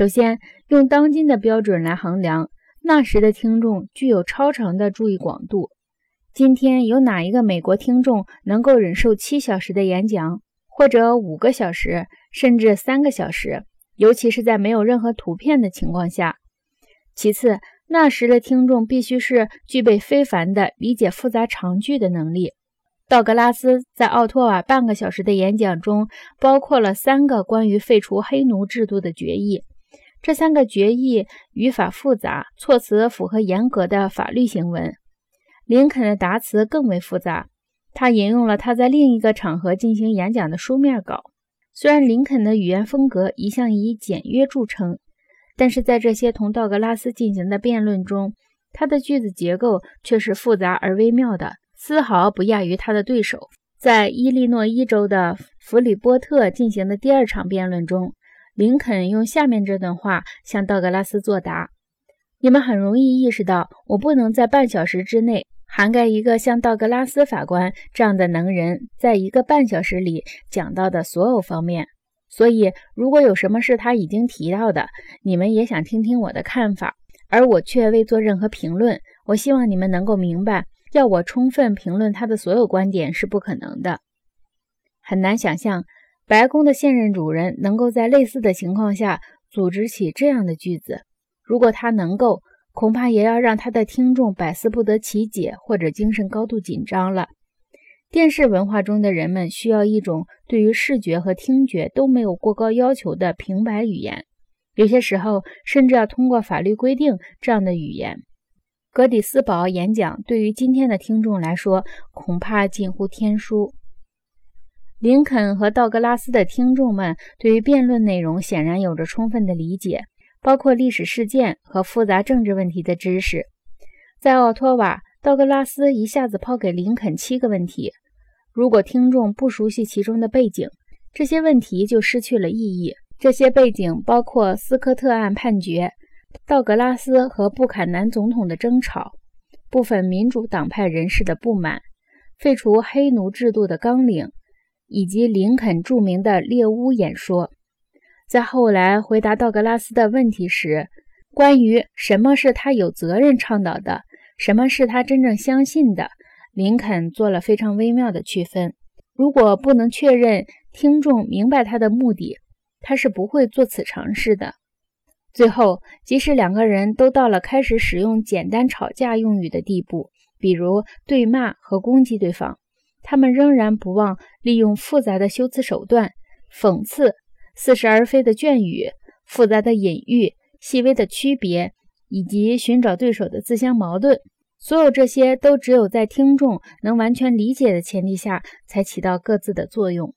首先，用当今的标准来衡量，那时的听众具有超长的注意广度。今天有哪一个美国听众能够忍受七小时的演讲，或者五个小时，甚至三个小时？尤其是在没有任何图片的情况下。其次，那时的听众必须是具备非凡的理解复杂长句的能力。道格拉斯在奥托瓦半个小时的演讲中，包括了三个关于废除黑奴制度的决议。这三个决议语法复杂，措辞符合严格的法律行文。林肯的答词更为复杂，他引用了他在另一个场合进行演讲的书面稿。虽然林肯的语言风格一向以简约著称，但是在这些同道格拉斯进行的辩论中，他的句子结构却是复杂而微妙的，丝毫不亚于他的对手。在伊利诺伊州的弗里波特进行的第二场辩论中，林肯用下面这段话向道格拉斯作答：“你们很容易意识到，我不能在半小时之内。”涵盖一个像道格拉斯法官这样的能人，在一个半小时里讲到的所有方面。所以，如果有什么是他已经提到的，你们也想听听我的看法，而我却未做任何评论，我希望你们能够明白，要我充分评论他的所有观点是不可能的。很难想象，白宫的现任主人能够在类似的情况下组织起这样的句子。如果他能够。恐怕也要让他的听众百思不得其解，或者精神高度紧张了。电视文化中的人们需要一种对于视觉和听觉都没有过高要求的平白语言，有些时候甚至要通过法律规定这样的语言。格底斯堡演讲对于今天的听众来说恐怕近乎天书。林肯和道格拉斯的听众们对于辩论内容显然有着充分的理解。包括历史事件和复杂政治问题的知识，在奥托瓦，道格拉斯一下子抛给林肯七个问题。如果听众不熟悉其中的背景，这些问题就失去了意义。这些背景包括斯科特案判决、道格拉斯和布坎南总统的争吵、部分民主党派人士的不满、废除黑奴制度的纲领，以及林肯著名的猎巫演说。在后来回答道格拉斯的问题时，关于什么是他有责任倡导的，什么是他真正相信的，林肯做了非常微妙的区分。如果不能确认听众明白他的目的，他是不会做此尝试的。最后，即使两个人都到了开始使用简单吵架用语的地步，比如对骂和攻击对方，他们仍然不忘利用复杂的修辞手段讽刺。似是而非的隽语、复杂的隐喻、细微的区别，以及寻找对手的自相矛盾，所有这些都只有在听众能完全理解的前提下，才起到各自的作用。